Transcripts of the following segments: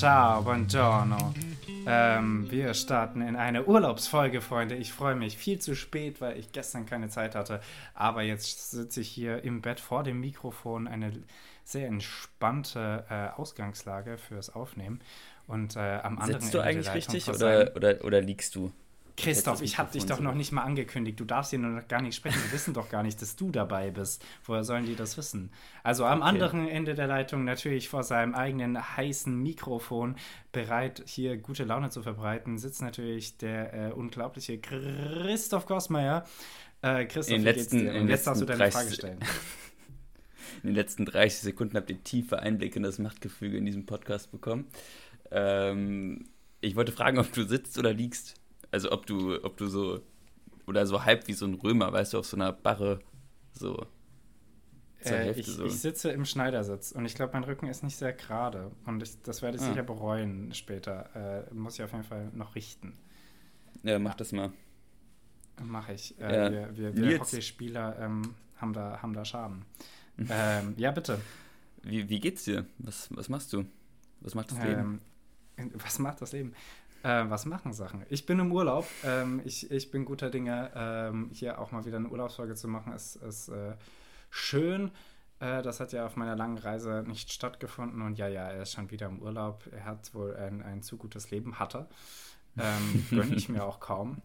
Ciao, buongiorno. Ähm, wir starten in eine Urlaubsfolge, Freunde. Ich freue mich viel zu spät, weil ich gestern keine Zeit hatte. Aber jetzt sitze ich hier im Bett vor dem Mikrofon. Eine sehr entspannte äh, Ausgangslage fürs Aufnehmen. Und äh, am anderen Sitzt du eigentlich richtig oder, oder, oder liegst du? Christoph, ich habe dich doch noch nicht mal angekündigt. Du darfst hier noch gar nicht sprechen. Die wissen doch gar nicht, dass du dabei bist. Woher sollen die das wissen? Also am okay. anderen Ende der Leitung natürlich vor seinem eigenen heißen Mikrofon bereit, hier gute Laune zu verbreiten, sitzt natürlich der äh, unglaubliche Christoph Gossmeier. Äh, Christoph, in letzten, in jetzt darfst du deine Frage stellen. In den letzten 30 Sekunden habt ihr tiefe Einblicke in das Machtgefüge in diesem Podcast bekommen. Ähm, ich wollte fragen, ob du sitzt oder liegst. Also ob du, ob du so, oder so halb wie so ein Römer, weißt du, auf so einer Barre so. Äh, ich, so. ich, sitze im Schneidersitz und ich glaube, mein Rücken ist nicht sehr gerade. Und ich, das werde ich ah. sicher bereuen später. Äh, muss ich auf jeden Fall noch richten. Ja, mach das mal. Mache ich. Äh, ja. Wir, wir, wir Hockeyspieler ähm, haben, da, haben da Schaden. ähm, ja, bitte. Wie, wie geht's dir? Was, was machst du? Was macht das Leben? Ähm, was macht das Leben? Äh, was machen Sachen? Ich bin im Urlaub. Ähm, ich, ich bin guter Dinge. Ähm, hier auch mal wieder eine Urlaubsfolge zu machen, ist, ist äh, schön. Äh, das hat ja auf meiner langen Reise nicht stattgefunden. Und ja, ja, er ist schon wieder im Urlaub. Er hat wohl ein, ein zu gutes Leben, hatte. Ähm, gönne ich mir auch kaum.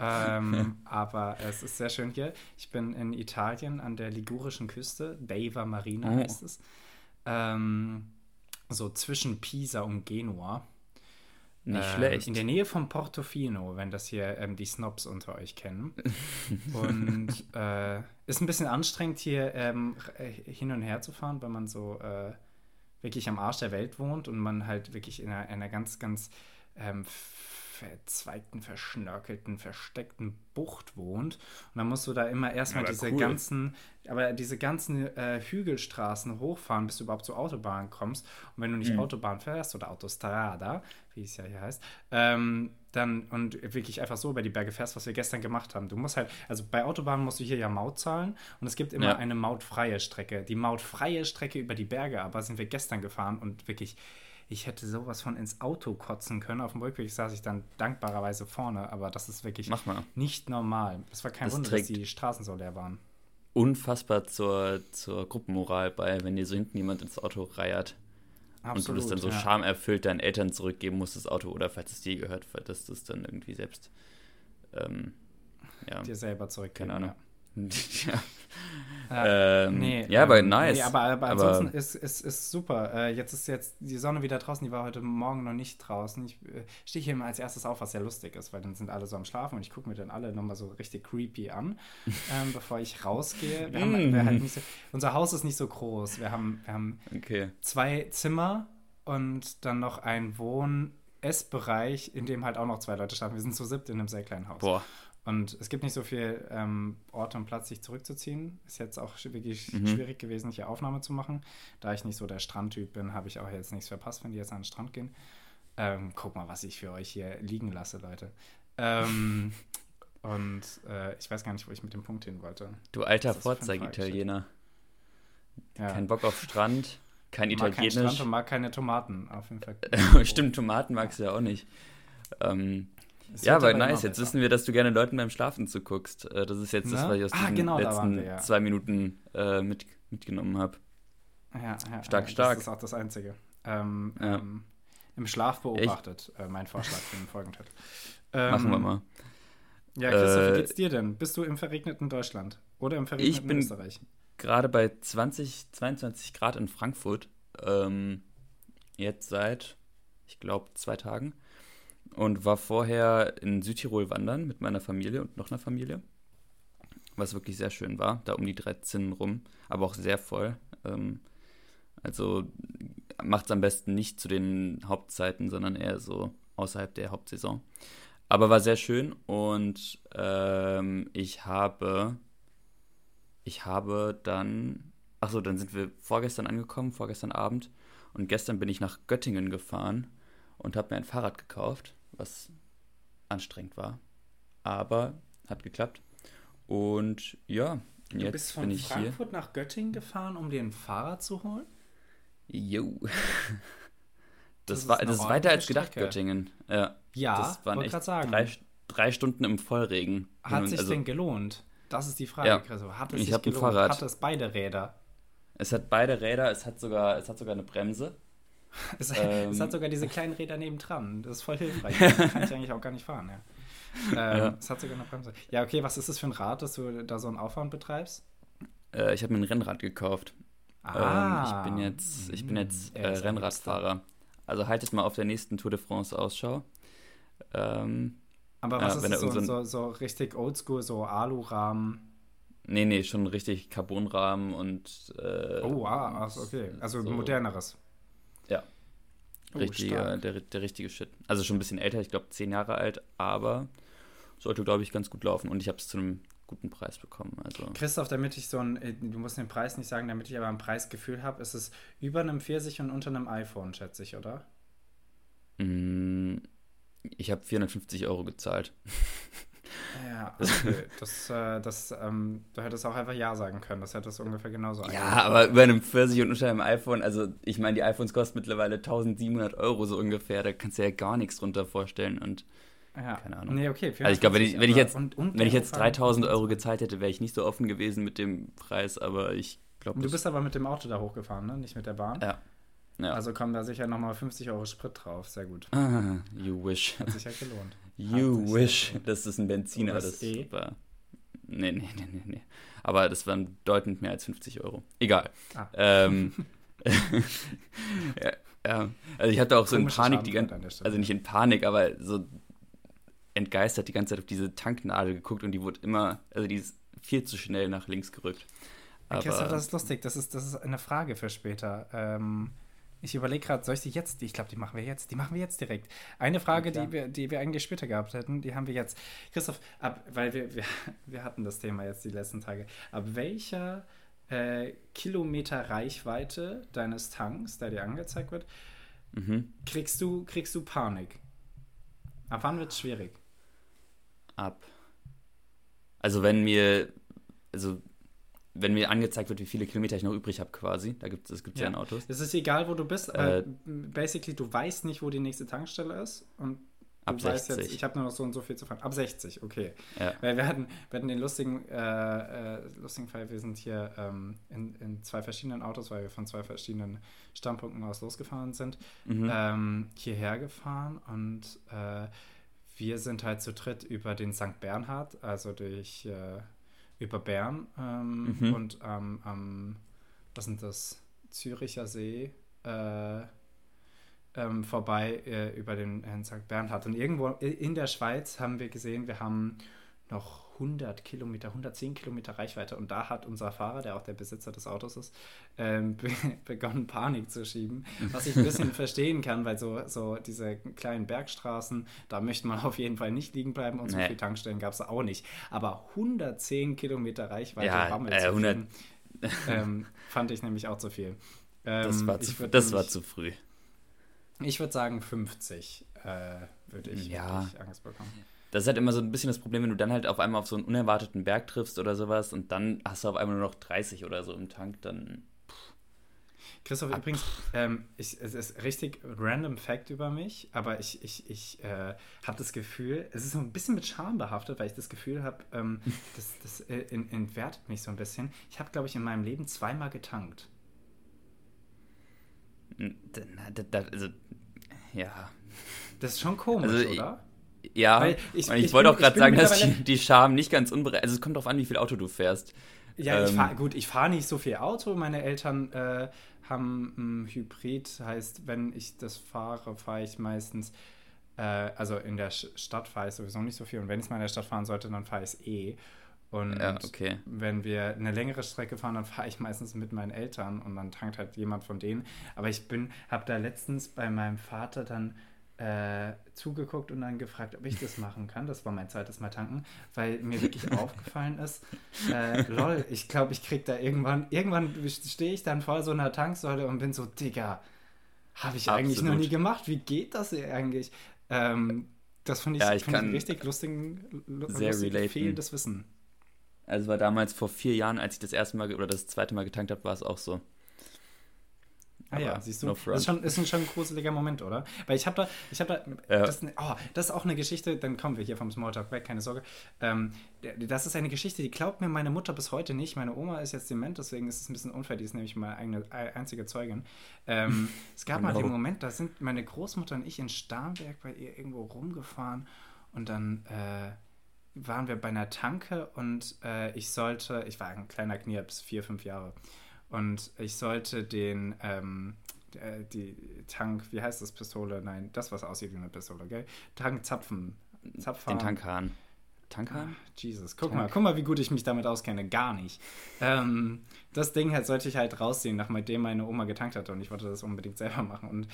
Ähm, aber es ist sehr schön hier. Ich bin in Italien an der ligurischen Küste. Deva Marina oh. heißt es. Ähm, so zwischen Pisa und Genua. Nicht äh, schlecht. In der Nähe von Portofino, wenn das hier ähm, die Snobs unter euch kennen. und äh, ist ein bisschen anstrengend, hier ähm, äh, hin und her zu fahren, weil man so äh, wirklich am Arsch der Welt wohnt und man halt wirklich in einer, einer ganz, ganz ähm, verzweigten, verschnörkelten, versteckten Bucht wohnt. Und dann musst du da immer erstmal ja, diese cool. ganzen, aber diese ganzen äh, Hügelstraßen hochfahren, bis du überhaupt zur Autobahn kommst. Und wenn du nicht mhm. Autobahn fährst oder Autostrada, wie es ja hier heißt, ähm, dann und wirklich einfach so über die Berge fährst, was wir gestern gemacht haben. Du musst halt, also bei Autobahnen musst du hier ja Maut zahlen und es gibt immer ja. eine mautfreie Strecke. Die mautfreie Strecke über die Berge, aber sind wir gestern gefahren und wirklich ich hätte sowas von ins Auto kotzen können. Auf dem Rückweg saß ich dann dankbarerweise vorne, aber das ist wirklich nicht normal. Es war kein das Wunder, dass die Straßen so leer waren. Unfassbar zur, zur Gruppenmoral bei, wenn dir so hinten jemand ins Auto reiert. Absolut, und du das dann so ja. schamerfüllt deinen Eltern zurückgeben musst, das Auto, oder falls es dir gehört, dass du es dann irgendwie selbst ähm, ja, dir selber zurückgeben. Keine Ahnung. Ja. ja. Ja, ähm, nee, ja, aber ähm, nice. Nee, aber, aber ansonsten aber ist, ist, ist super. Äh, jetzt ist jetzt die Sonne wieder draußen, die war heute Morgen noch nicht draußen. Ich äh, stehe hier immer als erstes auf, was sehr lustig ist, weil dann sind alle so am Schlafen und ich gucke mir dann alle nochmal so richtig creepy an, ähm, bevor ich rausgehe. Wir haben, wir halt so, unser Haus ist nicht so groß. Wir haben, wir haben okay. zwei Zimmer und dann noch ein Wohn- Essbereich, in dem halt auch noch zwei Leute schlafen. Wir sind zu siebt in einem sehr kleinen Haus. Boah. Und es gibt nicht so viel ähm, Ort und Platz, sich zurückzuziehen. Ist jetzt auch wirklich mhm. schwierig gewesen, hier Aufnahme zu machen. Da ich nicht so der Strandtyp bin, habe ich auch jetzt nichts verpasst, wenn die jetzt an den Strand gehen. Ähm, guck mal, was ich für euch hier liegen lasse, Leute. Ähm, und äh, ich weiß gar nicht, wo ich mit dem Punkt hin wollte. Du alter Vorzeig-Italiener. Ja. Kein Bock auf Strand, kein mag Italienisch. Kein Strand und mag keine Tomaten, auf jeden Fall. Stimmt, Tomaten magst du ja auch nicht. Ähm, ja, aber nice. Jetzt wissen wir, dass du gerne Leuten beim Schlafen zuguckst. Äh, das ist jetzt Na? das, was ich aus ah, genau, letzten wir, ja. zwei Minuten äh, mit, mitgenommen habe. Ja, ja, stark, ja, stark. Das ist auch das Einzige. Ähm, ja. ähm, Im Schlaf beobachtet, äh, mein Vorschlag für den Folgentitel. Ähm, Machen wir mal. Ja, Christoph, wie äh, geht's dir denn? Bist du im verregneten Deutschland oder im verregneten ich bin Österreich? Gerade bei 20, 22 Grad in Frankfurt. Ähm, jetzt seit, ich glaube, zwei Tagen und war vorher in Südtirol wandern mit meiner Familie und noch einer Familie, was wirklich sehr schön war, da um die 13 rum, aber auch sehr voll. Ähm, also macht es am besten nicht zu den Hauptzeiten, sondern eher so außerhalb der Hauptsaison. Aber war sehr schön und ähm, ich habe, ich habe dann, achso, dann sind wir vorgestern angekommen, vorgestern Abend und gestern bin ich nach Göttingen gefahren und habe mir ein Fahrrad gekauft was anstrengend war. Aber hat geklappt. Und ja, du jetzt bist von bin ich Frankfurt hier. nach Göttingen gefahren, um dir ein Fahrrad zu holen? Jo. Das, Das war, das ist weiter als gedacht, Strecke. Göttingen. Ja, Ja, das waren wollte echt sagen. drei, drei Stunden im Vollregen. Hat und- sich also, denn gelohnt? Das ist die Frage, Ja. Chriso. Hat es Ich sich hab ein? Fahrrad. Hat es beide Räder? Es hat beide Räder, es hat sogar, es hat sogar eine Bremse. Es, Ähm. es hat sogar diese kleinen Räder nebendran. Das ist voll hilfreich. kann ich eigentlich auch gar nicht fahren, ja. Ähm, Ja. Es hat sogar eine Bremse. Ja, okay, was ist das für ein Rad, dass du da so einen Aufwand betreibst? Äh, ich habe mir ein Rennrad gekauft. Ähm, ich bin jetzt, ich bin jetzt Mm, äh, er Rennradfahrer. Also haltet mal auf der nächsten Tour de France Ausschau. Ähm, Aber was wenn ist das, so, so so, richtig oldschool, so Alurahmen? nee, nee, schon richtig Carbonrahmen und äh, Oh, wow, also okay. Also so- moderneres. Oh, richtiger, stark. der, der richtige Shit. Also schon ein bisschen älter, ich glaube zehn Jahre alt, aber sollte, glaube ich, ganz gut laufen. Und ich habe es zu einem guten Preis bekommen. Also Christoph, damit ich so ein, äh, du musst den Preis nicht sagen, damit ich aber ein Preisgefühl habe, ist es über einem Pfirsich und unter einem iPhone, schätze ich, oder? mh, ich habe 450 Euro gezahlt. Okay. das, äh, das, ähm, du hättest auch einfach Ja sagen können. Das hätte es ungefähr genauso Ja, aber über einem Pfirsich und unter einem iPhone, also ich meine, die iPhones kosten mittlerweile 1700 Euro so ungefähr, da kannst du ja gar nichts drunter vorstellen. Und ja. keine Ahnung. Nee, okay. also ich glaube, wenn ich, wenn ich jetzt, und- und wenn ich jetzt Umfang- 3000 Euro gezahlt hätte, wäre ich nicht so offen gewesen mit dem Preis, aber ich glaube, Du bist aber mit dem Auto da hochgefahren, ne? Nicht mit der Bahn. Ja. Ja. Also kommen da sicher nochmal 50 Euro Sprit drauf. Sehr gut. Ah, you wish. Hat sich ja gelohnt. You sich wish. gelohnt. Das ist ein Benziner, das das E? war. Nee, nee, nee, nee, nee. Aber das waren bedeutend mehr als 50 Euro. Egal. Ah. Ähm, ja, ja. Also ich hatte auch so in Panik die ganze also nicht in Panik, aber so entgeistert die ganze Zeit auf diese Tanknadel geguckt und die wurde immer, also die ist viel zu schnell nach links gerückt. Aber, Christoph, das ist lustig. Das ist, das ist eine Frage für später. Ähm, ich überlege gerade, soll ich die jetzt? Ich glaube, die machen wir jetzt. Die machen wir jetzt direkt. Eine Frage, klar. die wir, die wir eigentlich später gehabt hätten, die haben wir jetzt. Christoph, ab, weil wir, wir, wir hatten das Thema jetzt die letzten Tage. Ab welcher äh, Kilometer Reichweite deines Tanks, der dir angezeigt wird, mhm. kriegst du, kriegst du Panik? Ab wann wird es schwierig? ab. Also wenn mir, also wenn mir angezeigt wird, wie viele Kilometer ich noch übrig habe quasi, da gibt es ja. Ja. in Autos. Es ist egal, wo du bist. Äh, Äh, basically, du weißt nicht, wo die nächste Tankstelle ist. Und du Ab weißt 60. jetzt, ich habe nur noch so und so viel zu fahren. Ab 60, okay. Ja. Weil wir hatten, wir hatten den lustigen, äh, äh, lustigen Fall, wir sind hier ähm, in, in zwei verschiedenen Autos, weil wir von zwei verschiedenen Standpunkten aus losgefahren sind, Mhm. ähm, hierher gefahren und äh, wir sind halt zu dritt über den St. Bernhard, also durch über Bern ähm, Mhm. und am, am, was sind das, Züricher See äh, ähm, vorbei äh, über den äh, St. Bernhard. Und irgendwo in der Schweiz haben wir gesehen, wir haben noch 100 Kilometer, 110 Kilometer Reichweite. Und da hat unser Fahrer, der auch der Besitzer des Autos ist, ähm, be begonnen, Panik zu schieben. Was ich ein bisschen verstehen kann, weil so, so diese kleinen Bergstraßen, da möchte man auf jeden Fall nicht liegen bleiben und so Nee. viele Tankstellen gab es auch nicht. Aber 110 Kilometer Reichweite Ja, Bammel äh, zu 100 kriegen, ähm, fand ich nämlich auch zu viel. Das, Ähm, war, ich zu, das war nämlich- zu früh. Ich würde sagen 50 äh, würde ich, Ja. würd ich Angst bekommen. Das ist halt immer so ein bisschen das Problem, wenn du dann halt auf einmal auf so einen unerwarteten Berg triffst oder sowas und dann hast du auf einmal nur noch 30 oder so im Tank, dann. Christoph, übrigens, ähm, ich, es ist richtig random Fact über mich, aber ich, ich, ich äh, habe das Gefühl, es ist so ein bisschen mit Scham behaftet, weil ich das Gefühl habe, ähm, das, das äh, in- entwertet mich so ein bisschen. Ich habe, glaube ich, in meinem Leben zweimal getankt. Da, da, da, also, ja. Das ist schon komisch, Also, ich- oder? Ja, Weil ich- ich, ich wollte auch gerade ich sagen, dass die, die Scham nicht ganz unberechtigt Also, es kommt darauf an, wie viel Auto du fährst. Ja, ich Ähm, fahr, gut, ich fahre nicht so viel Auto. Meine Eltern äh, haben ein Hybrid, heißt, wenn ich das fahre, fahre ich meistens, äh, also in der Stadt fahre ich sowieso nicht so viel. Und wenn ich es mal in der Stadt fahren sollte, dann fahre ich es eh. Und Ja, okay. wenn wir eine längere Strecke fahren, dann fahre ich meistens mit meinen Eltern und dann tankt halt jemand von denen. Aber ich bin, habe da letztens bei meinem Vater dann äh, zugeguckt und dann gefragt, ob ich das machen kann. Das war mein zweites Mal tanken, weil mir wirklich aufgefallen ist, äh, lol, ich glaube, ich krieg da irgendwann, irgendwann stehe ich dann vor so einer Tanksäule und bin so, Digga, habe ich eigentlich noch Absolut. nie gemacht. Wie geht das hier eigentlich? Ähm, das finde ich, Ja, ich find kann richtig lustigen, lu- sehr lustig fehlendes Wissen. Also, war damals vor vier Jahren, als ich das erste Mal oder das zweite Mal getankt habe, war es auch so. Ah ja, siehst du, no das ist, schon, ist schon ein gruseliger Moment, oder? Weil ich habe da, ich habe da, ja. das, oh, das ist auch eine Geschichte, dann kommen wir hier vom Smalltalk weg, keine Sorge. Ähm, das ist eine Geschichte, die glaubt mir meine Mutter bis heute nicht. Meine Oma ist jetzt dement, deswegen ist es ein bisschen unfair, die ist nämlich meine eigene, einzige Zeugin. Ähm, es gab mal den Moment, da sind meine Großmutter und ich in Starnberg bei ihr irgendwo rumgefahren und dann äh, waren wir bei einer Tanke und äh, ich sollte, ich war ein kleiner Knirps, vier, fünf Jahre. Und ich sollte den, ähm, äh, die Tank, wie heißt das, Pistole? Nein, das, was aussieht wie eine Pistole, gell? Tank zapfen. Zapfhahn. Den Tankhahn. Tankhahn? Ah, Jesus, guck Tank. mal, guck mal, wie gut ich mich damit auskenne. Gar nicht. Ähm, das Ding halt sollte ich halt rausziehen, nachdem meine Oma getankt hatte und ich wollte das unbedingt selber machen. Und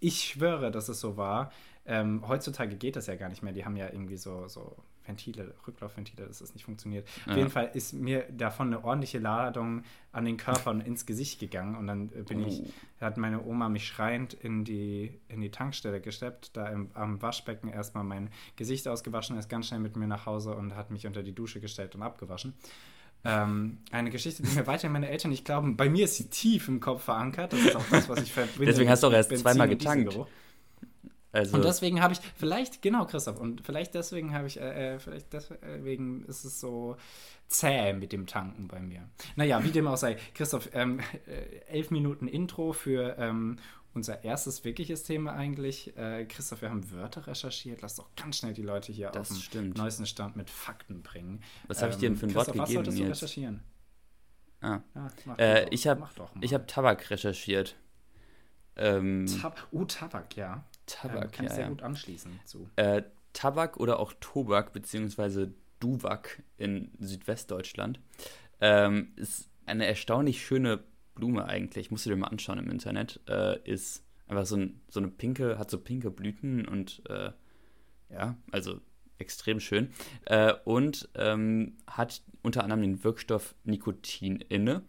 ich schwöre, dass es so war. Ähm, heutzutage geht das ja gar nicht mehr. Die haben ja irgendwie so, so Ventile, Rücklaufventile, dass das nicht funktioniert. Ja. Auf jeden Fall ist mir davon eine ordentliche Ladung an den Körper und ins Gesicht gegangen. Und dann bin oh. ich, hat meine Oma mich schreiend in die, in die Tankstelle gesteppt, da im, am Waschbecken erstmal mein Gesicht ausgewaschen, ist ganz schnell mit mir nach Hause und hat mich unter die Dusche gestellt und abgewaschen. Ähm, eine Geschichte, die mir weiterhin meine Eltern nicht glauben. Bei mir ist sie tief im Kopf verankert. Das ist auch das, was ich verbinde. Deswegen hast du auch erst zweimal getankt. Also und deswegen habe ich, vielleicht, genau, Christoph, und vielleicht deswegen habe ich, äh, äh, vielleicht deswegen ist es so zäh mit dem Tanken bei mir. Naja, wie dem auch sei. Christoph, ähm, äh, elf Minuten Intro für ähm, unser erstes wirkliches Thema eigentlich. Äh, Christoph, wir haben Wörter recherchiert. Lass doch ganz schnell die Leute hier das auf den stimmt. neuesten Stand mit Fakten bringen. Was habe ich dir denn für ein ähm, Wort gegeben? Was solltest du recherchieren? Ah. Ja, äh, ich habe hab Tabak recherchiert. Ähm, Tab oh, Tabak, ja. Tabak, ähm, kann ja, ich sehr gut anschließen zu. Äh, Tabak oder auch Tobak, beziehungsweise Duwak in Südwestdeutschland, ähm, ist eine erstaunlich schöne Blume eigentlich. Musst du dir mal anschauen im Internet. Äh, ist einfach so, ein, so eine pinke, hat so pinke Blüten und äh, ja, also extrem schön. Äh, und ähm, hat unter anderem den Wirkstoff Nikotin inne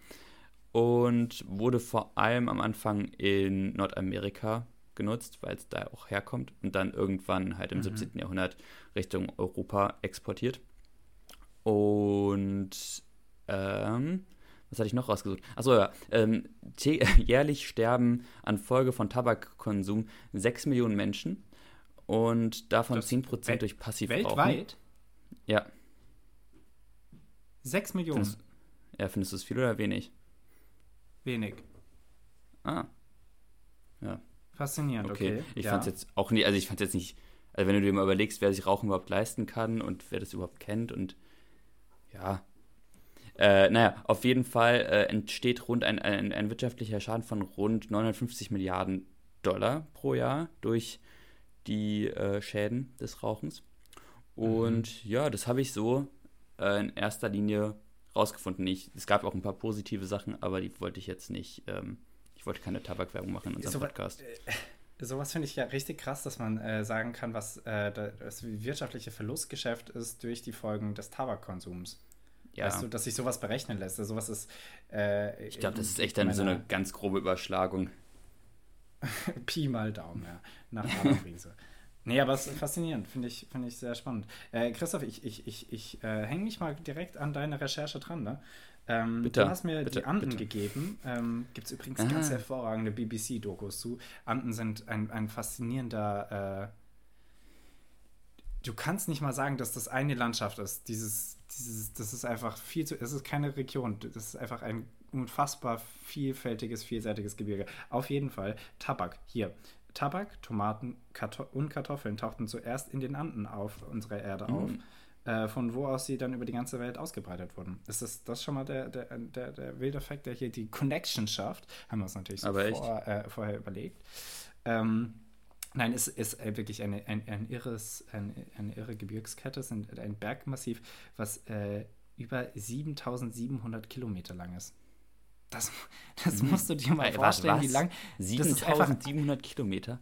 und wurde vor allem am Anfang in Nordamerika genutzt, weil es da auch herkommt und dann irgendwann halt im mhm. 17. Jahrhundert Richtung Europa exportiert. Und ähm, was hatte ich noch rausgesucht? Achso, ja. Ähm, jährlich sterben an Folge von Tabakkonsum 6 Millionen Menschen und davon das 10% durch Passivrauchen. Weltweit? Ja. 6 Millionen? Findest, ja, findest du es viel oder wenig? Wenig. Ah. Faszinierend, okay. okay. Ich ja. fand es jetzt auch nicht, also ich fand jetzt nicht, also wenn du dir mal überlegst, wer sich Rauchen überhaupt leisten kann und wer das überhaupt kennt und ja. Äh, naja, auf jeden Fall äh, entsteht rund ein, ein, ein, wirtschaftlicher Schaden von rund 950 Milliarden Dollar pro Jahr durch die äh, Schäden des Rauchens. Und mhm. ja, das habe ich so äh, in erster Linie rausgefunden. Ich, es gab auch ein paar positive Sachen, aber die wollte ich jetzt nicht ähm, ich wollte keine Tabakwerbung machen in unserem so, Podcast. Äh, sowas finde ich ja richtig krass, dass man äh, sagen kann, was äh, das wirtschaftliche Verlustgeschäft ist durch die Folgen des Tabakkonsums. Ja. Weißt du, dass sich sowas berechnen lässt. Also sowas ist. Äh, ich glaube, das ist echt dann so eine ganz grobe Überschlagung. Pi mal Daumen, ja. Nach Krise. Nee, aber es ist faszinierend, finde ich, find ich sehr spannend. Äh, Christoph, ich, ich, ich, ich äh, hänge mich mal direkt an deine Recherche dran. Ne? Ähm, bitte, du hast mir bitte, die Anden bitte. gegeben. Ähm, Gibt es übrigens ah. ganz hervorragende BBC-Dokus zu. Anden sind ein, ein faszinierender. Äh, du kannst nicht mal sagen, dass das eine Landschaft ist. Dieses, dieses, das ist einfach viel zu. Es ist keine Region. Das ist einfach ein unfassbar vielfältiges, vielseitiges Gebirge. Auf jeden Fall Tabak. Hier. Tabak, Tomaten Kartoff und Kartoffeln tauchten zuerst in den Anden auf unserer Erde mhm. Äh, von wo aus sie dann über die ganze Welt ausgebreitet wurden. Ist das, das schon mal der, der, der, der wilde Effekt, der hier die Connection schafft? Haben wir uns natürlich so vor, äh, vorher überlegt. Ähm, Nein, es ist äh, wirklich eine, ein, ein irres, ein, eine irre Gebirgskette, es ist ein Bergmassiv, was äh, über 7700 Kilometer lang ist. Das, das mhm. musst du dir mal vorstellen, was? wie lang. 7700 Kilometer?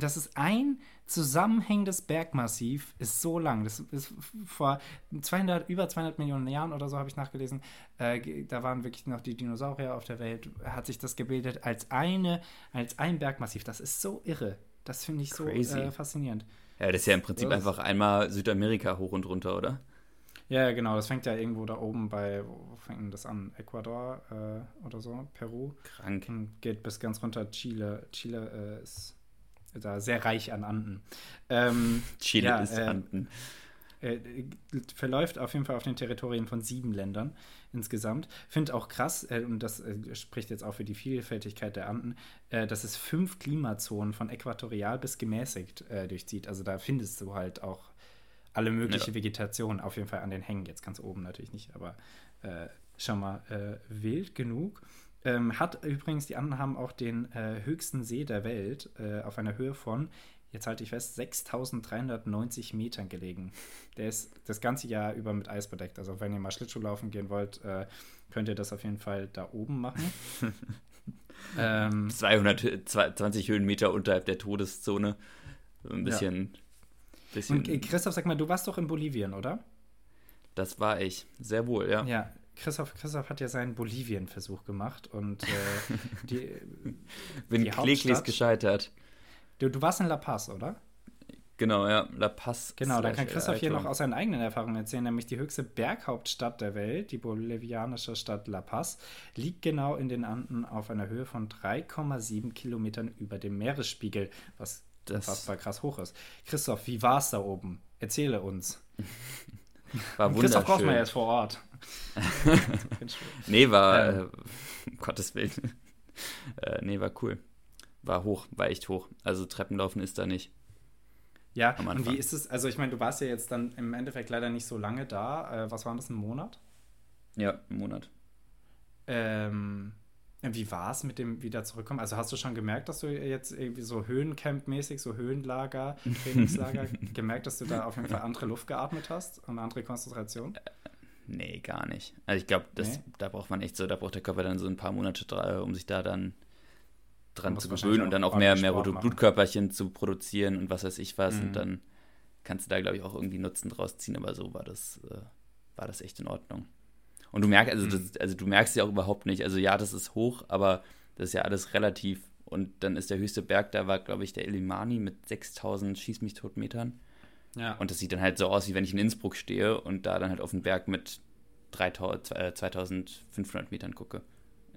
Das ist ein zusammenhängendes Bergmassiv, ist so lang. Das ist vor 200, über 200 Millionen Jahren oder so, habe ich nachgelesen. Äh, da waren wirklich noch die Dinosaurier auf der Welt. Hat sich das gebildet als, eine, als ein Bergmassiv. Das ist so irre. Das finde ich Crazy. so äh, faszinierend. Ja, das ist ja im Prinzip das einfach einmal Südamerika hoch und runter, oder? Ja, genau, das fängt ja irgendwo da oben bei, wo fängt das an? Ecuador äh, oder so, Peru. Krank. Und geht bis ganz runter Chile. Chile äh, ist da sehr reich an Anden. Ähm, Chile ja, ist äh, Anden. äh, verläuft auf jeden Fall auf den Territorien von sieben Ländern insgesamt. Finde auch krass, äh, und das äh, spricht jetzt auch für die Vielfältigkeit der Anden, äh, dass es fünf Klimazonen von äquatorial bis gemäßigt äh, durchzieht. Also da findest du halt auch alle mögliche Ja. Vegetation, auf jeden Fall an den Hängen. Jetzt ganz oben natürlich nicht, aber schon mal wild genug. Ähm, hat übrigens, die Anden haben auch den äh, höchsten See der Welt äh, auf einer Höhe von, jetzt halte ich fest, 6390 Metern gelegen. Der ist das ganze Jahr über mit Eis bedeckt. Also wenn ihr mal Schlittschuh laufen gehen wollt, äh, könnt ihr das auf jeden Fall da oben machen. ähm, 220 Höhenmeter unterhalb der Todeszone. Ein bisschen. bisschen und äh, Christoph, sag mal, du warst doch in Bolivien, oder? das war ich. Sehr wohl, ja. Ja, Christoph, Christoph hat ja seinen Bolivien-Versuch gemacht und äh, die, Bin die kläglich gescheitert. du, du warst in La Paz, oder? Genau, ja. La Paz. Genau, dann kann Christoph hier noch aus seinen eigenen Erfahrungen erzählen, nämlich die höchste Berghauptstadt der Welt, die bolivianische Stadt La Paz, liegt genau in den Anden auf einer Höhe von 3,7 Kilometern über dem Meeresspiegel, was Das- unfassbar krass hoch ist. Christoph, wie war es da oben? Erzähle uns. War Christoph braucht man wunderschön. jetzt vor Ort. Nee, war, Ähm. äh, um Gottes Willen. äh, nee, war cool. War hoch, war echt hoch. Also Treppenlaufen ist da nicht. Ja, und wie ist es? Also, ich meine, du warst ja jetzt dann im Endeffekt leider nicht so lange da. Äh, was war das, ein Monat? Ja, im Monat. Ähm, wie war es mit dem wieder zurückkommen? Also hast du schon gemerkt, dass du jetzt irgendwie so Höhencamp-mäßig, so Höhenlager, Trainingslager, gemerkt, dass du da auf jeden Fall andere Luft geatmet hast und andere Konzentration? Nee, gar nicht. Also ich glaube, das Nee? da braucht man echt so, da braucht der Körper dann so ein paar Monate, dra- um sich da dann dran zu gewöhnen und dann auch mehr, mehr rote. Blutkörperchen zu produzieren und was weiß ich was. Mhm. Und dann kannst du da, glaube ich, auch irgendwie Nutzen draus ziehen, aber so war das, äh, war das echt in Ordnung. Und du merkst, also, Mhm. das, also du merkst ja auch überhaupt nicht, also ja, das ist hoch, aber das ist ja alles relativ. Und dann ist der höchste Berg, da war, glaube ich, der Illimani mit 6000 Schieß mich tot Metern. Ja. Und das sieht dann halt so aus, wie wenn ich in Innsbruck stehe und da dann halt auf den Berg mit 3000, äh, 2500 Metern gucke.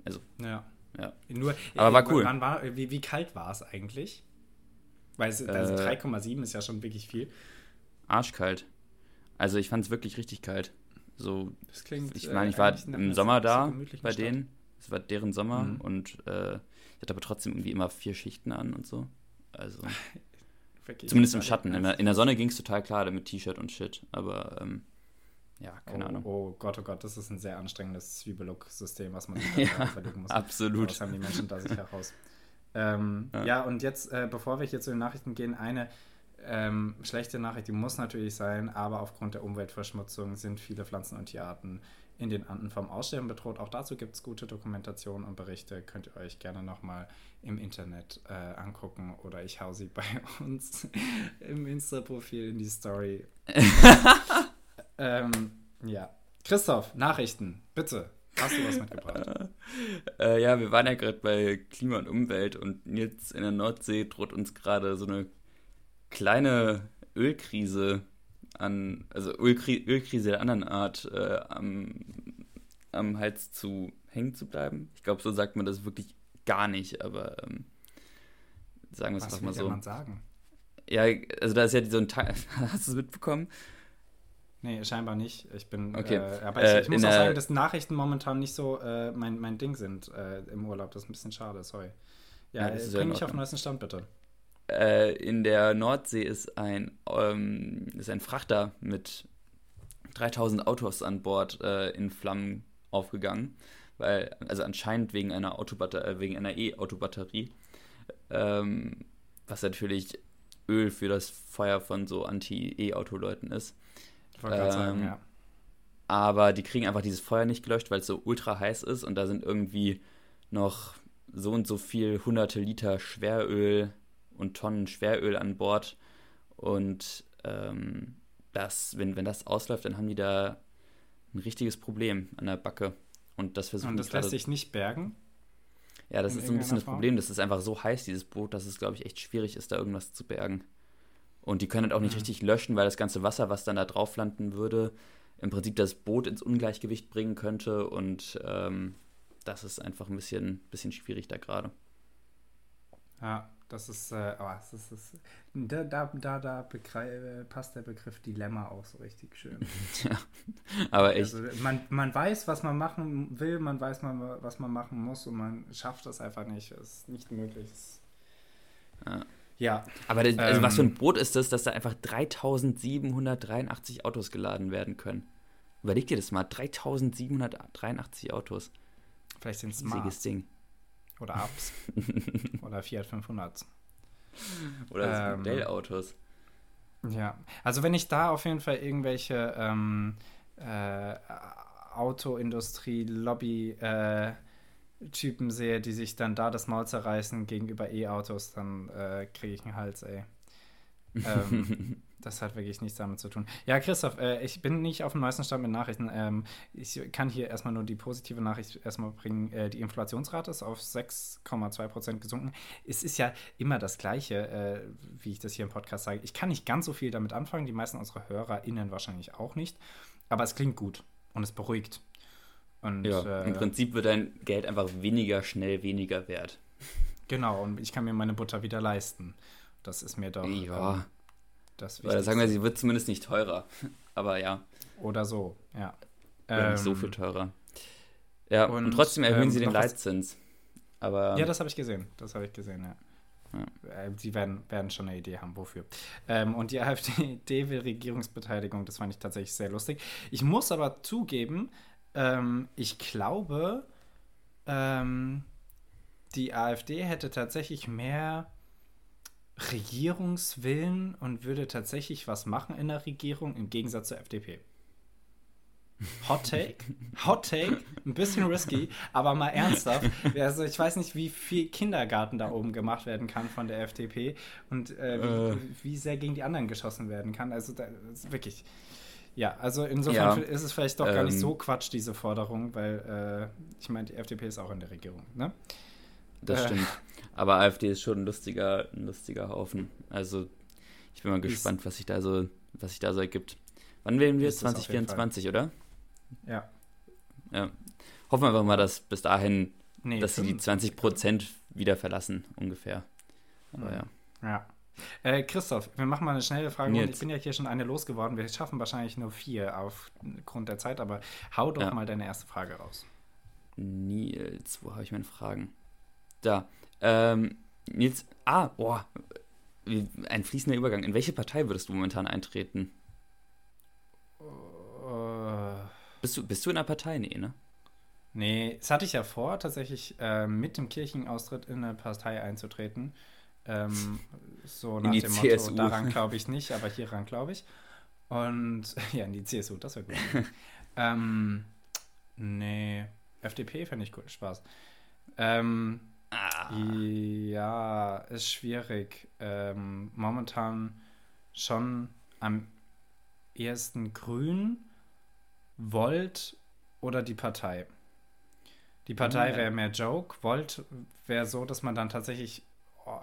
Also, ja. ja. Nur, Aber war cool. Wann war, wie, wie kalt war es eigentlich? Weil es, also Äh, 3,7 ist ja schon wirklich viel. Arschkalt. Also, ich fand es wirklich richtig kalt. So, Das klingt. ich äh, meine, ich war eigentlich nach im Sommer da bei Stadt. denen. Es war deren Sommer Mhm. und äh, ich hatte aber trotzdem irgendwie immer vier Schichten an und so. Also, zumindest im das Schatten. In der, in der Sonne ging es total klar mit T-Shirt und Shit. Aber, ähm, ja, keine oh, Ahnung. Oh Gott, oh Gott, das ist ein sehr anstrengendes Zwiebellook-System, was man sich Ja, überlegen muss. absolut. Was haben die Menschen da sich heraus? Ähm, ja. Ja. und jetzt, äh, bevor wir hier zu den Nachrichten gehen, eine ähm, schlechte Nachricht, die muss natürlich sein, aber aufgrund der Umweltverschmutzung sind viele Pflanzen- und Tierarten in den Anden vom Aussterben bedroht. Auch dazu gibt es gute Dokumentationen und Berichte. Könnt ihr euch gerne nochmal im Internet äh, angucken oder ich hau sie bei uns im Insta-Profil in die Story. ähm, ja. Christoph, Nachrichten, bitte. Hast du was mitgebracht? Äh, ja, wir waren ja gerade bei Klima und Umwelt und jetzt in der Nordsee droht uns gerade so eine kleine Ölkrise an, also Ölkri Ölkrise der anderen Art äh, am, am Hals zu hängen zu bleiben. Ich glaube, so sagt man das wirklich gar nicht, aber ähm, sagen wir es Was doch mal so. Mann sagen? Ja, also da ist ja so ein Teil, hast du es mitbekommen? Nee, scheinbar nicht. Ich bin, Okay. äh, aber Äh, ich, ich muss auch sagen, dass Nachrichten momentan nicht so äh, mein, mein Ding sind äh, im Urlaub. Das ist ein bisschen schade, sorry. Ja, Ja, äh, bring in mich auf den neuesten Stand, bitte. Äh, in der Nordsee ist ein, ähm, ist ein Frachter mit 3000 Autos an Bord äh, in Flammen aufgegangen, weil, also anscheinend wegen einer Autobatter äh, wegen einer E-Autobatterie, ähm, was natürlich Öl für das Feuer von so Anti-E-Auto-Leuten ist. Ich wollte gerade sagen, Ähm, ja. Aber die kriegen einfach dieses Feuer nicht gelöscht, weil es so ultra heiß ist und da sind irgendwie noch so und so viel hunderte Liter Schweröl und Tonnen Schweröl an Bord. Und ähm, das, wenn, wenn das ausläuft, dann haben die da ein richtiges Problem an der Backe. Und das versuchen Und das lässt sich nicht bergen. Ja, das ist so ein bisschen das Form? Problem. Das ist einfach so heiß, dieses Boot, dass es, glaube ich, echt schwierig ist, da irgendwas zu bergen. Und die können halt auch nicht Mhm. richtig löschen, weil das ganze Wasser, was dann da drauf landen würde, im Prinzip das Boot ins Ungleichgewicht bringen könnte und ähm, das ist einfach ein bisschen, bisschen schwierig da gerade. Ja, das ist, äh, oh, das ist, das, da, da, da, da äh, passt der Begriff Dilemma auch so richtig schön. ja, aber echt. Also, man, man weiß, was man machen will, man weiß, man, was man machen muss und man schafft das einfach nicht. Es ist nicht möglich. Ja. ja. Aber das, also ähm, was für ein Boot ist das, dass da einfach 3783 Autos geladen werden können? Überleg dir das mal, 3783 Autos. Vielleicht sind es Riesiges Ding. Oder Ups. Oder Fiat 500. Oder ähm, Modellautos. Ja, also wenn ich da auf jeden Fall irgendwelche ähm, äh, Autoindustrie-Lobby-Typen äh, sehe, die sich dann da das Maul zerreißen gegenüber E-Autos, dann äh, kriege ich einen Hals, ey. Ähm, das hat wirklich nichts damit zu tun. Ja, Christoph, äh, ich bin nicht auf dem neuesten Stand mit Nachrichten. Ähm, ich kann hier erstmal nur die positive Nachricht erstmal bringen. Äh, die Inflationsrate ist auf 6,2 Prozent gesunken. Es ist ja immer das Gleiche, äh, wie ich das hier im Podcast sage. Ich kann nicht ganz so viel damit anfangen, die meisten unserer HörerInnen wahrscheinlich auch nicht. Aber es klingt gut und es beruhigt. Und, ja, im äh, Prinzip wird dein Geld einfach weniger schnell weniger wert. Genau, und ich kann mir meine Butter wieder leisten. Das ist mir doch. Ja. Ähm, das Oder sagen wir, sie wird zumindest nicht teurer. Aber ja. Oder so, ja. Oder ähm, nicht so viel teurer. Ja, und, und trotzdem erhöhen ähm, sie den Leitzins. Aber, ja, das habe ich gesehen. Das habe ich gesehen, ja. ja. Äh, sie werden, werden schon eine Idee haben, wofür. Ähm, und die AfD will Regierungsbeteiligung, das fand ich tatsächlich sehr lustig. Ich muss aber zugeben, ähm, ich glaube, ähm, die AfD hätte tatsächlich mehr Regierungswillen und würde tatsächlich was machen in der Regierung im Gegensatz zur FDP. Hot Take, Hot Take, ein bisschen risky, aber mal ernsthaft. Also ich weiß nicht, wie viel Kindergarten da oben gemacht werden kann von der FDP und äh, wie, äh. wie, sehr gegen die anderen geschossen werden kann. Also da, wirklich. Ja, also insofern ja, ist es vielleicht doch ähm, gar nicht ähm. so Quatsch, diese Forderung, weil äh, ich meine, die FDP ist auch in der Regierung, ne? Das äh, stimmt. Aber AfD ist schon ein lustiger, ein lustiger Haufen. Also ich bin mal gespannt, was sich da so, was sich da so ergibt. Wann wählen wir? 2024, oder? Ja. Ja. Hoffen wir einfach mal, dass bis dahin, nee, dass sie die 20 Prozent wieder verlassen, ungefähr. Aber ja. Ja. Äh, Christoph, wir machen mal eine schnelle Frage. Ich bin ja hier schon eine losgeworden. Wir schaffen wahrscheinlich nur vier aufgrund der Zeit, aber hau doch ja. mal deine erste Frage raus. Nils, wo habe ich meine Fragen? Da. Ähm, Nils, ah, boah, ein fließender Übergang. In welche Partei würdest du momentan eintreten? Uh, bist, du, bist du in einer Partei? Nee, ne? Nee, das hatte ich ja vor, tatsächlich äh, mit dem Kirchenaustritt in eine Partei einzutreten. Ähm, so nach dem CSU. Motto, daran glaube ich nicht, aber hieran glaube ich. Und ja, in die CSU, das wäre gut. ähm, nee, FDP fände ich cool, Spaß. Ähm, Ah. Ja, ist schwierig. Ähm, momentan schon am ehesten Grün, Volt oder die Partei. Die Partei mhm. wäre mehr Joke, Volt wäre so, dass man dann tatsächlich, oh,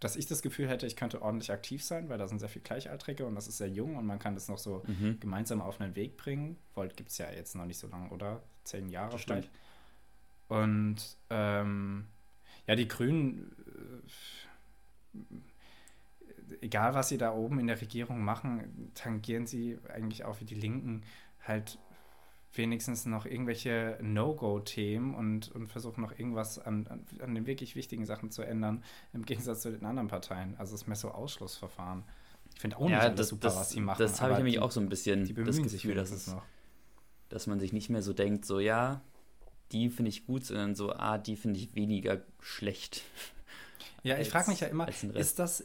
dass ich das Gefühl hätte, ich könnte ordentlich aktiv sein, weil da sind sehr viele Gleichaltrige und das ist sehr jung und man kann das noch so mhm. gemeinsam auf einen Weg bringen. Volt gibt es ja jetzt noch nicht so lange, oder? Zehn Jahre vielleicht. Und ähm, ja, die Grünen, äh, egal was sie da oben in der Regierung machen, tangieren sie eigentlich auch wie die Linken halt wenigstens noch irgendwelche No-Go-Themen und, und versuchen noch irgendwas an, an, an, den wirklich wichtigen Sachen zu ändern, im Gegensatz zu den anderen Parteien. Also es ist mehr so Ausschlussverfahren. Ich finde auch nicht ja, das, super, das, was sie machen. Das habe ich nämlich auch so ein bisschen die das Gefühl, dass, es, noch. dass man sich nicht mehr so denkt, so ja, die finde ich gut, sondern so, ah, die finde ich weniger schlecht. Ja, ich frage mich ja immer, ist das,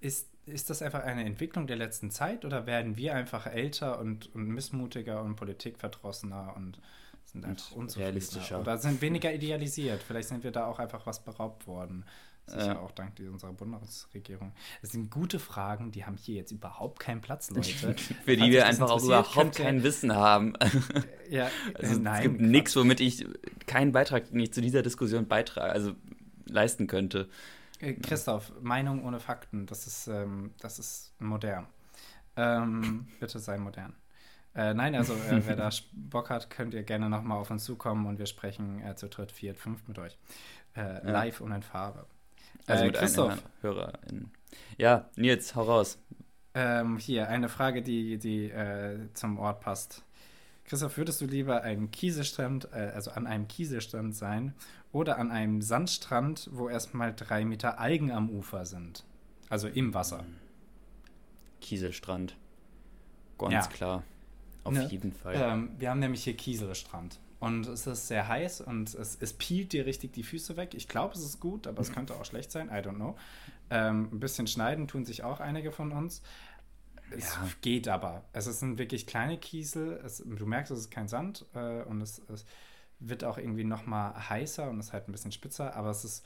ist, ist das einfach eine Entwicklung der letzten Zeit oder werden wir einfach älter und, und missmutiger und politikverdrossener und sind einfach unzufriedener oder sind weniger idealisiert? Vielleicht sind wir da auch einfach was beraubt worden. Sicher ja. auch dank unserer Bundesregierung. Das sind gute Fragen, die haben hier jetzt überhaupt keinen Platz, Leute. Für die wir einfach auch überhaupt kein Wissen haben. ja, also, nein, es gibt nichts, womit ich keinen Beitrag, den ich zu dieser Diskussion beitragen, also leisten könnte. Äh, Christoph, Meinung ohne Fakten, das ist, ähm, das ist modern. Ähm, bitte sei modern. Äh, nein, also äh, wer da Bock hat, könnt ihr gerne nochmal auf uns zukommen und wir sprechen äh, zu dritt, viert, fünft mit euch. Äh, ja. Live und in Farbe. Also äh, mit Christoph. HörerInnen. Ja, Nils, hau raus. Ähm, hier, eine Frage, die, die äh, zum Ort passt. Christoph, würdest du lieber einen Kieselstrand, also an einem Kieselstrand sein oder an einem Sandstrand, wo erstmal drei Meter Algen am Ufer sind? Also im Wasser. Kieselstrand. Ganz ja. klar. Auf ne, jeden Fall. Ähm, wir haben nämlich hier Kieselstrand. Und es ist sehr heiß und es, es peelt dir richtig die Füße weg. Ich glaube, es ist gut, aber es könnte auch schlecht sein. I don't know. Ähm, ein bisschen schneiden tun sich auch einige von uns. Es ja. geht aber. Es sind wirklich kleine Kiesel. Es, du merkst, es ist kein Sand äh, und es, es, wird auch irgendwie noch mal heißer und ist halt ein bisschen spitzer, aber es ist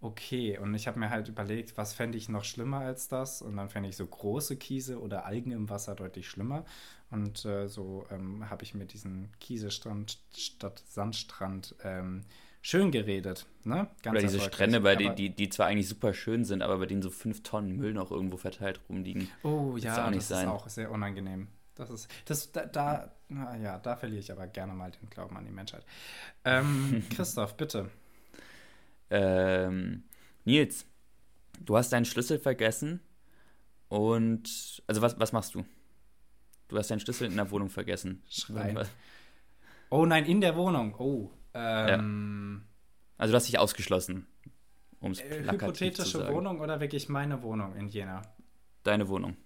okay. Und ich habe mir halt überlegt, was fände ich noch schlimmer als das? Und dann fände ich so große Kiese oder Algen im Wasser deutlich schlimmer. Und äh, so ähm, habe ich mir diesen Kieselstrand statt Sandstrand ähm, schön geredet. Ne? Ganz oder diese Strände, bei die, die, die zwar eigentlich super schön sind, aber bei denen so fünf Tonnen Müll noch irgendwo verteilt rumliegen. Oh ja, das, auch das ist auch sehr unangenehm. Das ist, das, da, da, ja, da verliere ich aber gerne mal den Glauben an die Menschheit. Ähm, Christoph, bitte. Ähm, Nils, du hast deinen Schlüssel vergessen und, also was, was machst du? Du hast deinen Schlüssel in der Wohnung vergessen. Schreien. Oh nein, in der Wohnung. Oh. Ähm, ja. Also du hast dich ausgeschlossen. Um's äh, hypothetische Wohnung oder wirklich meine Wohnung in Jena? Deine Wohnung.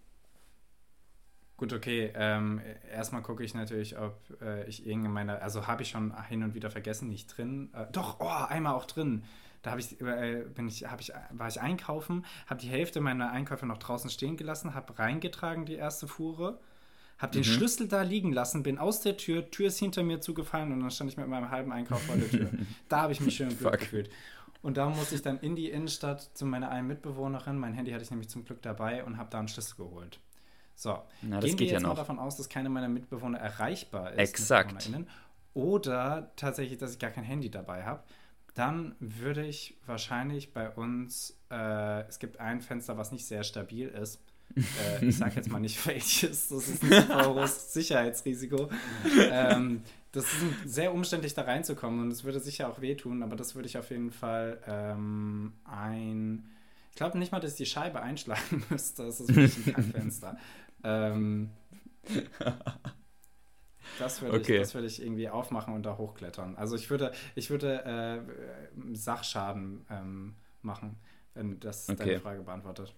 Gut, okay. Ähm, erstmal gucke ich natürlich, ob äh, ich irgendeine, also habe ich schon hin und wieder vergessen, nicht drin. Äh, doch, oh, einmal auch drin. Da habe ich, äh, bin ich, hab ich, war ich einkaufen, habe die Hälfte meiner Einkäufe noch draußen stehen gelassen, habe reingetragen die erste Fuhre, habe den mhm. Schlüssel da liegen lassen, bin aus der Tür, Tür ist hinter mir zugefallen und dann stand ich mit meinem halben Einkauf vor der Tür. da habe ich mich schön gefühlt. Und da musste ich dann in die Innenstadt zu meiner einen Mitbewohnerin. Mein Handy hatte ich nämlich zum Glück dabei und habe da einen Schlüssel geholt. So, Na, gehen wir jetzt ja mal davon aus, dass keine meiner Mitbewohner erreichbar ist. Exakt. Oder tatsächlich, dass ich gar kein Handy dabei habe. Dann würde ich wahrscheinlich bei uns, äh, es gibt ein Fenster, was nicht sehr stabil ist. äh, ich sage jetzt mal nicht welches, das ist ein hohes Sicherheitsrisiko. Ähm, das ist sehr umständlich da reinzukommen und es würde sicher auch wehtun, aber das würde ich auf jeden Fall ähm, ein. Ich glaube nicht mal, dass ich die Scheibe einschlagen müsste. Das ist wirklich ein Kackfenster. ähm, das würde okay. ich, würd ich irgendwie aufmachen und da hochklettern. Also ich würde, ich würde äh, Sachschaden ähm, machen, wenn das okay. deine Frage beantwortet.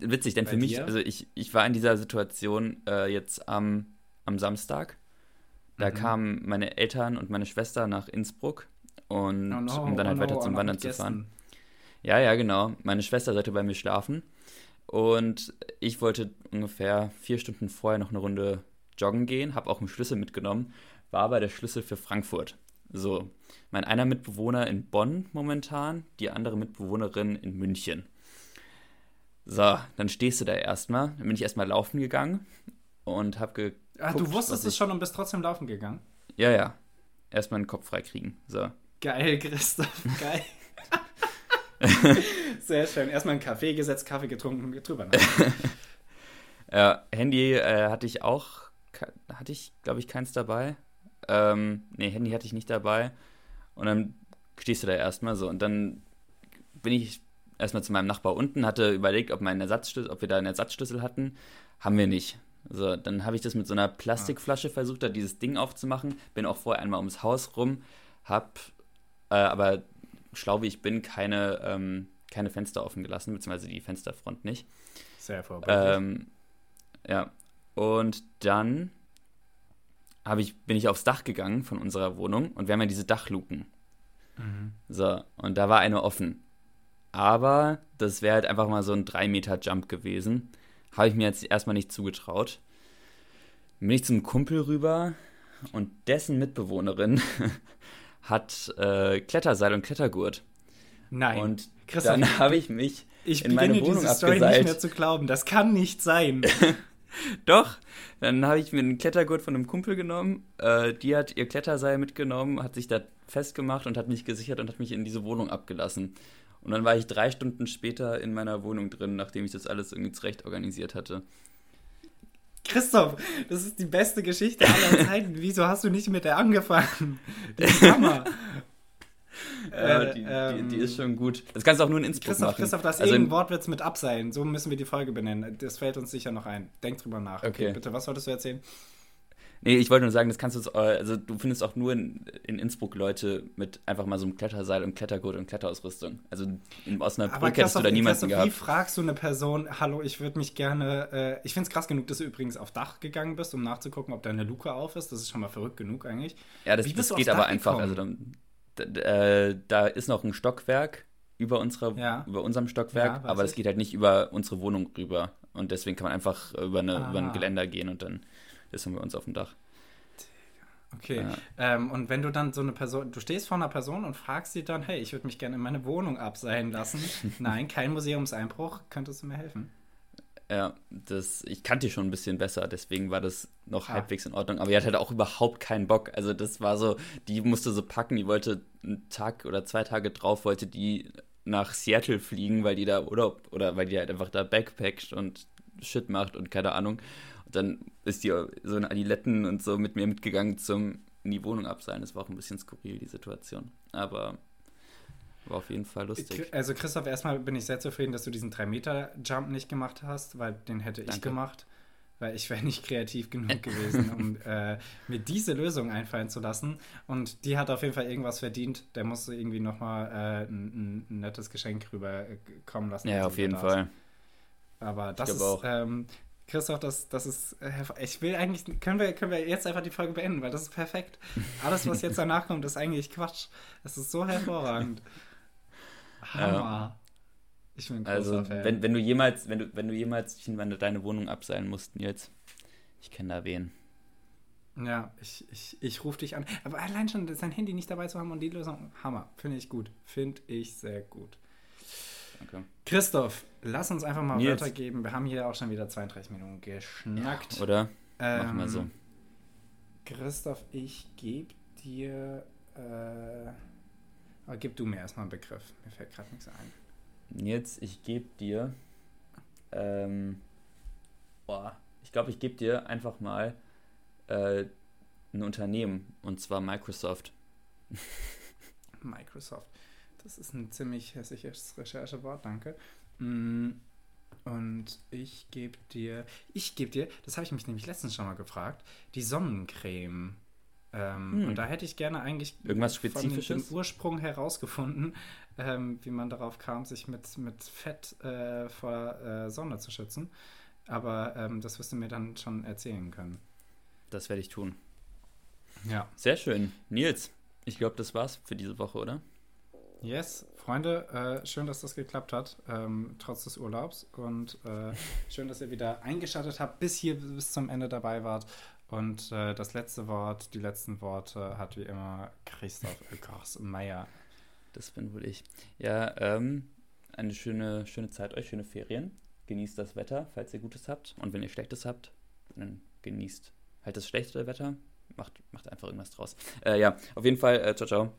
Witzig, denn Bei für mich, dir? also ich, ich war in dieser Situation äh, jetzt am, am Samstag. Da mhm. kamen meine Eltern und meine Schwester nach Innsbruck und oh no, um dann halt oh weiter no, zum Wandern zu fahren. Ja, ja, genau. Meine Schwester sollte bei mir schlafen. Und ich wollte ungefähr vier Stunden vorher noch eine Runde joggen gehen, habe auch einen Schlüssel mitgenommen, war aber der Schlüssel für Frankfurt. So, mein einer Mitbewohner in Bonn momentan, die andere Mitbewohnerin in München. So, dann stehst du da erstmal. Dann bin ich erstmal laufen gegangen und habe geguckt. Ah, du wusstest es schon und bist trotzdem laufen gegangen? Ja, ja. Erstmal den Kopf freikriegen. So. Geil, Christoph, geil. Sehr schön. Erstmal einen Kaffee gesetzt, Kaffee getrunken, drüber ja, Handy äh, hatte ich auch hatte ich, glaube ich, keins dabei. Ähm, nee, Handy hatte ich nicht dabei. Und dann stehst du da erstmal so. Und dann bin ich erstmal zu meinem Nachbar unten, hatte überlegt, ob, mein Ersatzschlüssel, ob wir da einen Ersatzschlüssel hatten. Haben wir nicht. So, dann habe ich das mit so einer Plastikflasche versucht, da dieses Ding aufzumachen. Bin auch vorher einmal ums Haus rum, hab äh, aber schlau wie ich bin, keine, ähm, keine Fenster offen gelassen, beziehungsweise die Fensterfront nicht. Sehr vorbildlich. Ähm, ja, und dann ich, bin ich aufs Dach gegangen von unserer Wohnung und wir haben ja diese Dachluken. Mhm. So, und da war eine offen. Aber das wäre halt einfach mal so ein 3-Meter-Jump gewesen. Habe ich mir jetzt erstmal nicht zugetraut. Bin ich zum Kumpel rüber und dessen Mitbewohnerin hat äh, Kletterseil und Klettergurt. Nein. Und dann habe ich mich ich in meine Wohnung diese Story abgeseilt. nicht mehr zu glauben. Das kann nicht sein. Doch, dann habe ich mir einen Klettergurt von einem Kumpel genommen. Äh, die hat ihr Kletterseil mitgenommen, hat sich da festgemacht und hat mich gesichert und hat mich in diese Wohnung abgelassen. Und dann war ich drei Stunden später in meiner Wohnung drin, nachdem ich das alles irgendwie zurecht organisiert hatte. Christoph, das ist die beste Geschichte aller Zeiten. Wieso hast du nicht mit der angefangen? Die ist Hammer. Ja, äh, die, ähm, die, die, ist schon gut. Das kannst du auch nur in Innsbruck Christoph, machen. Christoph, das also irgendein Wortwitz mit Abseilen. So müssen wir die Folge benennen. Das fällt uns sicher noch ein. Denk drüber nach. Okay, okay bitte, was wolltest du erzählen? Nee, ich wollte nur sagen, das kannst du, also du findest auch nur in, in Innsbruck Leute mit einfach mal so einem Kletterseil und Klettergurt und Kletterausrüstung. Also in Osnabrück hättest du da niemanden gehabt. Wie fragst du eine Person, hallo, ich würde mich gerne, äh, ich finde es krass genug, dass du übrigens auf Dach gegangen bist, um nachzugucken, ob da eine Luke auf ist. Das ist schon mal verrückt genug eigentlich. Ja, das, das geht aber einfach. Also dann, äh, da ist noch ein Stockwerk über, unserer, ja. über unserem Stockwerk, ja, aber das geht halt nicht über unsere Wohnung rüber. Und deswegen kann man einfach über, eine, über ein ah. Geländer gehen und dann ist bei uns auf dem Dach. Okay. Ja. Ähm, und wenn du dann so eine Person, du stehst vor einer Person und fragst sie dann, hey, ich würde mich gerne in meine Wohnung abseilen lassen. Nein, kein Museumseinbruch, könntest du mir helfen? Ja, das, ich kannte die schon ein bisschen besser, deswegen war das noch ah. halbwegs in Ordnung. Aber die hat halt auch überhaupt keinen Bock. Also das war so, die musste so packen, die wollte einen Tag oder zwei Tage drauf, wollte die nach Seattle fliegen, weil die da Urlaub oder weil die halt einfach da backpackt und Shit macht und keine Ahnung. Und dann ist die so in Adiletten und so mit mir mitgegangen zum in die Wohnung abseilen. Das war auch ein bisschen skurril, die Situation. Aber war auf jeden Fall lustig. Also Christoph, erstmal bin ich sehr zufrieden, dass du diesen 3-Meter-Jump nicht gemacht hast, weil den hätte Danke. ich gemacht. Weil ich wäre nicht kreativ genug gewesen, um äh, mir diese Lösung einfallen zu lassen. Und die hat auf jeden Fall irgendwas verdient. Der musste irgendwie nochmal äh, ein, ein, nettes Geschenk rüberkommen lassen. Ja, auf jeden Fall. Aber das ist, ähm, Christoph, das, das ist, äh, ich will eigentlich, können wir, können wir jetzt einfach die Folge beenden, weil das ist perfekt. Alles, was jetzt danach kommt, ist eigentlich Quatsch. Das ist so hervorragend. Hammer. Ich bin ein also, Fan. Wenn, wenn du jemals, wenn du, wenn du jemals deine Wohnung abseilen musst, Nils, ich kenne da wen. Ja, ich, ich, ich rufe dich an. Aber allein schon sein Handy nicht dabei zu haben und die Lösung, Hammer. Finde ich gut. Finde ich sehr gut. Danke. Christoph, lass uns einfach mal Nils. weitergeben. Wir haben hier auch schon wieder 32 Minuten geschnackt. Ja, oder? Ähm, Machen wir so. Christoph, ich gebe dir. Äh, aber gib du mir erstmal einen Begriff. Mir fällt gerade nichts ein. Jetzt, ich gebe dir. Ähm, boah, ich glaube, ich gebe dir einfach mal äh, ein Unternehmen und zwar Microsoft. Microsoft. Das ist ein ziemlich hässliches Recherchewort, danke. Mm, und ich gebe dir, ich gebe dir, das habe ich mich nämlich letztens schon mal gefragt, die Sonnencreme. Ähm, hm. Und da hätte ich gerne eigentlich irgendwas Spezifisches von dem Ursprung herausgefunden, ähm, wie man darauf kam, sich mit, mit Fett äh, vor äh, Sonne zu schützen. Aber ähm, das wirst du mir dann schon erzählen können. Das werde ich tun. Ja. Sehr schön. Nils, ich glaube, das war's für diese Woche, oder? Yes, Freunde, äh, schön, dass das geklappt hat, ähm, trotz des Urlaubs. Und äh, schön, dass ihr wieder eingeschaltet habt, bis hier bis zum Ende dabei wart. Und äh, das letzte Wort, die letzten Worte hat wie immer Christoph Meyer. Das bin wohl ich. Ja, ähm, eine schöne, schöne Zeit euch, schöne Ferien. Genießt das Wetter, falls ihr Gutes habt. Und wenn ihr Schlechtes habt, dann genießt halt das schlechte Wetter. Macht, macht einfach irgendwas draus. Äh, ja, auf jeden Fall, äh, ciao, ciao.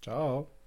Ciao.